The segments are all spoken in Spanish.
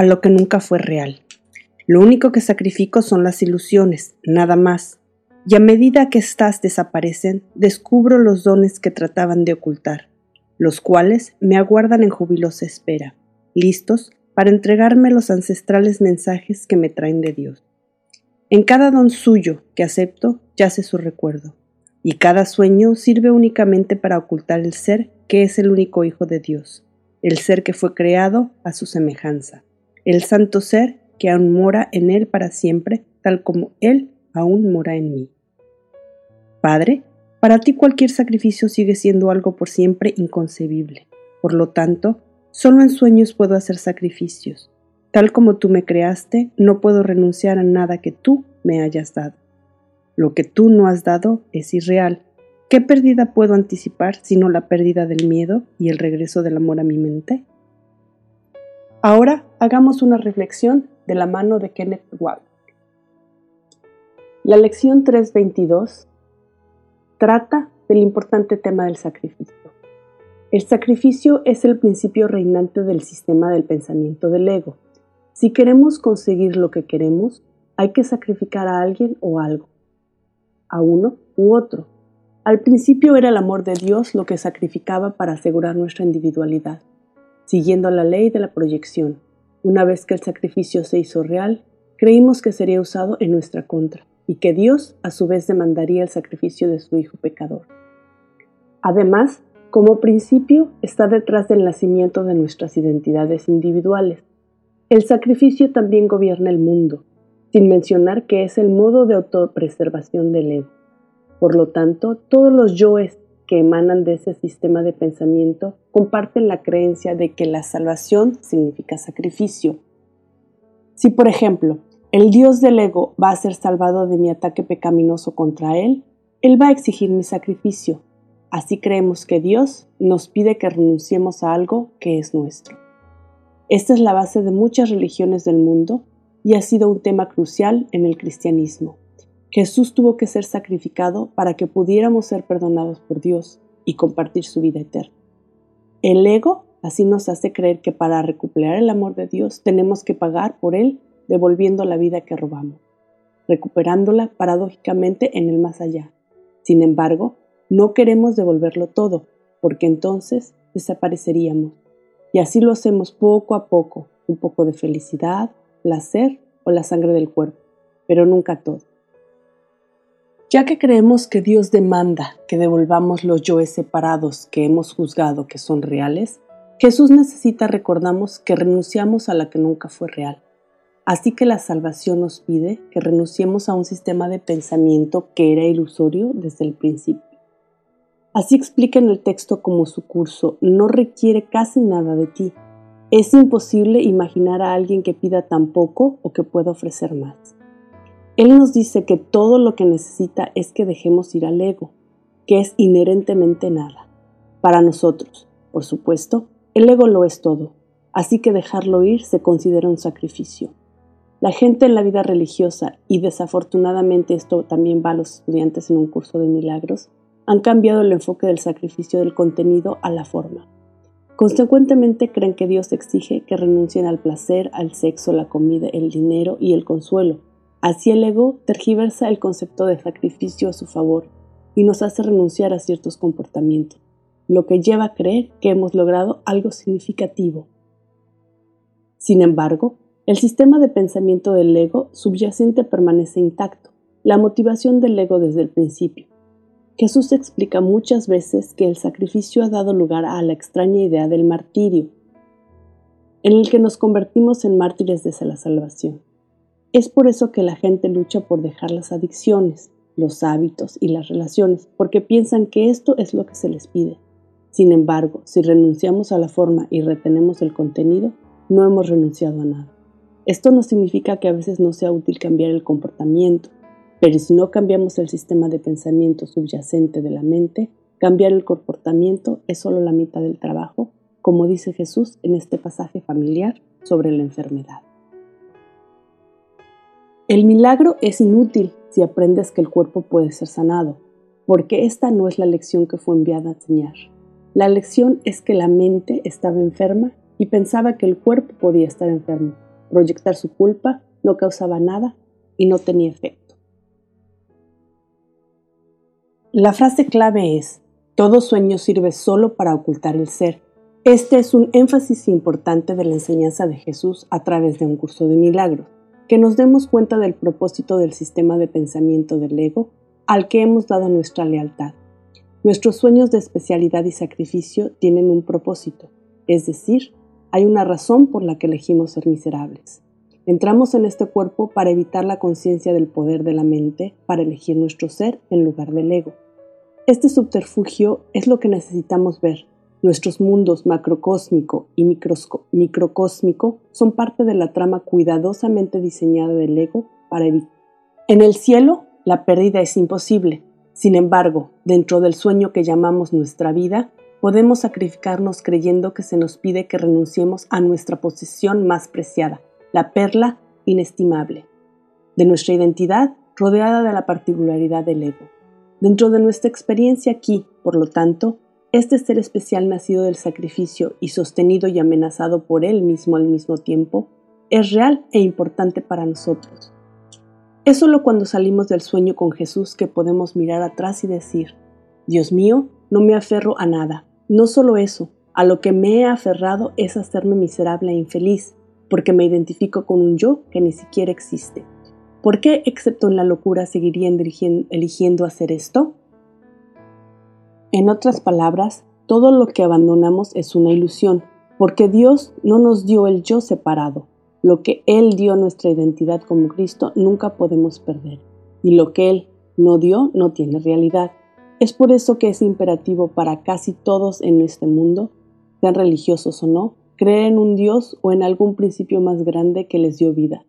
a lo que nunca fue real. Lo único que sacrifico son las ilusiones, nada más. Y a medida que éstas desaparecen, descubro los dones que trataban de ocultar, los cuales me aguardan en jubilosa espera, listos para entregarme los ancestrales mensajes que me traen de Dios. En cada don suyo que acepto yace su recuerdo y cada sueño sirve únicamente para ocultar el ser que es el único Hijo de Dios, el ser que fue creado a su semejanza, el santo ser que aún mora en Él para siempre, tal como Él aún mora en mí. Padre, para ti cualquier sacrificio sigue siendo algo por siempre inconcebible. Por lo tanto, solo en sueños puedo hacer sacrificios. Tal como tú me creaste, no puedo renunciar a nada que tú me hayas dado. Lo que tú no has dado es irreal. ¿Qué pérdida puedo anticipar sino la pérdida del miedo y el regreso del amor a mi mente? Ahora hagamos una reflexión de la mano de Kenneth Wagner. La lección 322 trata del importante tema del sacrificio. El sacrificio es el principio reinante del sistema del pensamiento del ego. Si queremos conseguir lo que queremos, hay que sacrificar a alguien o algo a uno u otro. Al principio era el amor de Dios lo que sacrificaba para asegurar nuestra individualidad, siguiendo la ley de la proyección. Una vez que el sacrificio se hizo real, creímos que sería usado en nuestra contra y que Dios a su vez demandaría el sacrificio de su Hijo pecador. Además, como principio está detrás del nacimiento de nuestras identidades individuales. El sacrificio también gobierna el mundo, sin mencionar que es el modo de autopreservación del ego. Por lo tanto, todos los yoes que emanan de ese sistema de pensamiento comparten la creencia de que la salvación significa sacrificio. Si, por ejemplo, el dios del ego va a ser salvado de mi ataque pecaminoso contra él, él va a exigir mi sacrificio. Así creemos que Dios nos pide que renunciemos a algo que es nuestro. Esta es la base de muchas religiones del mundo y ha sido un tema crucial en el cristianismo. Jesús tuvo que ser sacrificado para que pudiéramos ser perdonados por Dios y compartir su vida eterna. El ego así nos hace creer que para recuperar el amor de Dios tenemos que pagar por él devolviendo la vida que robamos, recuperándola paradójicamente en el más allá. Sin embargo, no queremos devolverlo todo, porque entonces desapareceríamos. Y así lo hacemos poco a poco, un poco de felicidad, placer o la sangre del cuerpo, pero nunca todo. Ya que creemos que Dios demanda que devolvamos los yoes separados que hemos juzgado que son reales, Jesús necesita recordamos que renunciamos a la que nunca fue real. Así que la salvación nos pide que renunciemos a un sistema de pensamiento que era ilusorio desde el principio. Así explica en el texto como su curso no requiere casi nada de ti, es imposible imaginar a alguien que pida tan poco o que pueda ofrecer más. Él nos dice que todo lo que necesita es que dejemos ir al ego, que es inherentemente nada. Para nosotros, por supuesto, el ego lo es todo, así que dejarlo ir se considera un sacrificio. La gente en la vida religiosa, y desafortunadamente esto también va a los estudiantes en un curso de milagros, han cambiado el enfoque del sacrificio del contenido a la forma. Consecuentemente creen que Dios exige que renuncien al placer, al sexo, la comida, el dinero y el consuelo. Así el ego tergiversa el concepto de sacrificio a su favor y nos hace renunciar a ciertos comportamientos, lo que lleva a creer que hemos logrado algo significativo. Sin embargo, el sistema de pensamiento del ego subyacente permanece intacto, la motivación del ego desde el principio. Jesús explica muchas veces que el sacrificio ha dado lugar a la extraña idea del martirio, en el que nos convertimos en mártires de la salvación. Es por eso que la gente lucha por dejar las adicciones, los hábitos y las relaciones, porque piensan que esto es lo que se les pide. Sin embargo, si renunciamos a la forma y retenemos el contenido, no hemos renunciado a nada. Esto no significa que a veces no sea útil cambiar el comportamiento, pero si no cambiamos el sistema de pensamiento subyacente de la mente, cambiar el comportamiento es solo la mitad del trabajo, como dice Jesús en este pasaje familiar sobre la enfermedad. El milagro es inútil si aprendes que el cuerpo puede ser sanado, porque esta no es la lección que fue enviada a enseñar. La lección es que la mente estaba enferma y pensaba que el cuerpo podía estar enfermo. Proyectar su culpa no causaba nada y no tenía efecto. La frase clave es, todo sueño sirve solo para ocultar el ser. Este es un énfasis importante de la enseñanza de Jesús a través de un curso de milagros, que nos demos cuenta del propósito del sistema de pensamiento del ego al que hemos dado nuestra lealtad. Nuestros sueños de especialidad y sacrificio tienen un propósito, es decir, hay una razón por la que elegimos ser miserables. Entramos en este cuerpo para evitar la conciencia del poder de la mente, para elegir nuestro ser en lugar del ego. Este subterfugio es lo que necesitamos ver. Nuestros mundos macrocósmico y microcósmico son parte de la trama cuidadosamente diseñada del ego para evitar. En el cielo, la pérdida es imposible, sin embargo, dentro del sueño que llamamos nuestra vida, podemos sacrificarnos creyendo que se nos pide que renunciemos a nuestra posesión más preciada, la perla inestimable, de nuestra identidad rodeada de la particularidad del ego. Dentro de nuestra experiencia aquí, por lo tanto, este ser especial nacido del sacrificio y sostenido y amenazado por él mismo al mismo tiempo, es real e importante para nosotros. Es solo cuando salimos del sueño con Jesús que podemos mirar atrás y decir, Dios mío, no me aferro a nada. No solo eso, a lo que me he aferrado es hacerme miserable e infeliz, porque me identifico con un yo que ni siquiera existe. ¿Por qué, excepto en la locura, seguiría eligiendo hacer esto? En otras palabras, todo lo que abandonamos es una ilusión, porque Dios no nos dio el yo separado, lo que Él dio nuestra identidad como Cristo nunca podemos perder. Y lo que Él no dio no tiene realidad. Es por eso que es imperativo para casi todos en este mundo, sean religiosos o no, creer en un Dios o en algún principio más grande que les dio vida.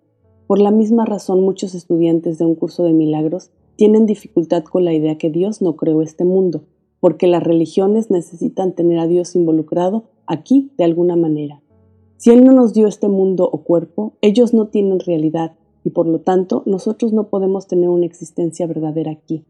Por la misma razón muchos estudiantes de un curso de milagros tienen dificultad con la idea que Dios no creó este mundo, porque las religiones necesitan tener a Dios involucrado aquí de alguna manera. Si Él no nos dio este mundo o cuerpo, ellos no tienen realidad y por lo tanto nosotros no podemos tener una existencia verdadera aquí.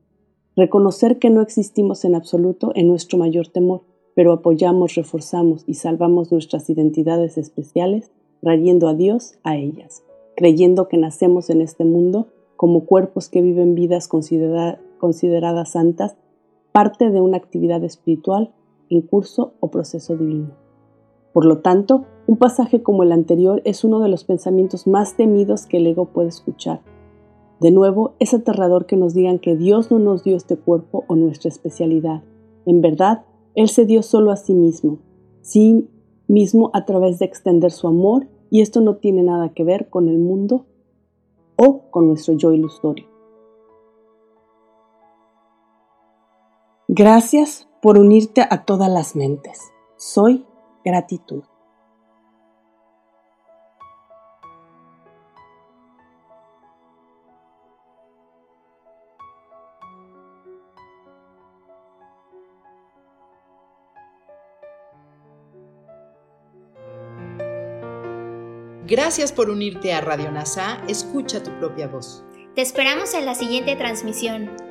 Reconocer que no existimos en absoluto es nuestro mayor temor, pero apoyamos, reforzamos y salvamos nuestras identidades especiales trayendo a Dios a ellas, creyendo que nacemos en este mundo como cuerpos que viven vidas consideradas santas, parte de una actividad espiritual en curso o proceso divino. Por lo tanto, un pasaje como el anterior es uno de los pensamientos más temidos que el ego puede escuchar. De nuevo, es aterrador que nos digan que Dios no nos dio este cuerpo o nuestra especialidad. En verdad, Él se dio solo a sí mismo, sí mismo a través de extender su amor, y esto no tiene nada que ver con el mundo o con nuestro yo ilusorio. Gracias por unirte a todas las mentes. Soy gratitud. Gracias por unirte a Radio NASA. Escucha tu propia voz. Te esperamos en la siguiente transmisión.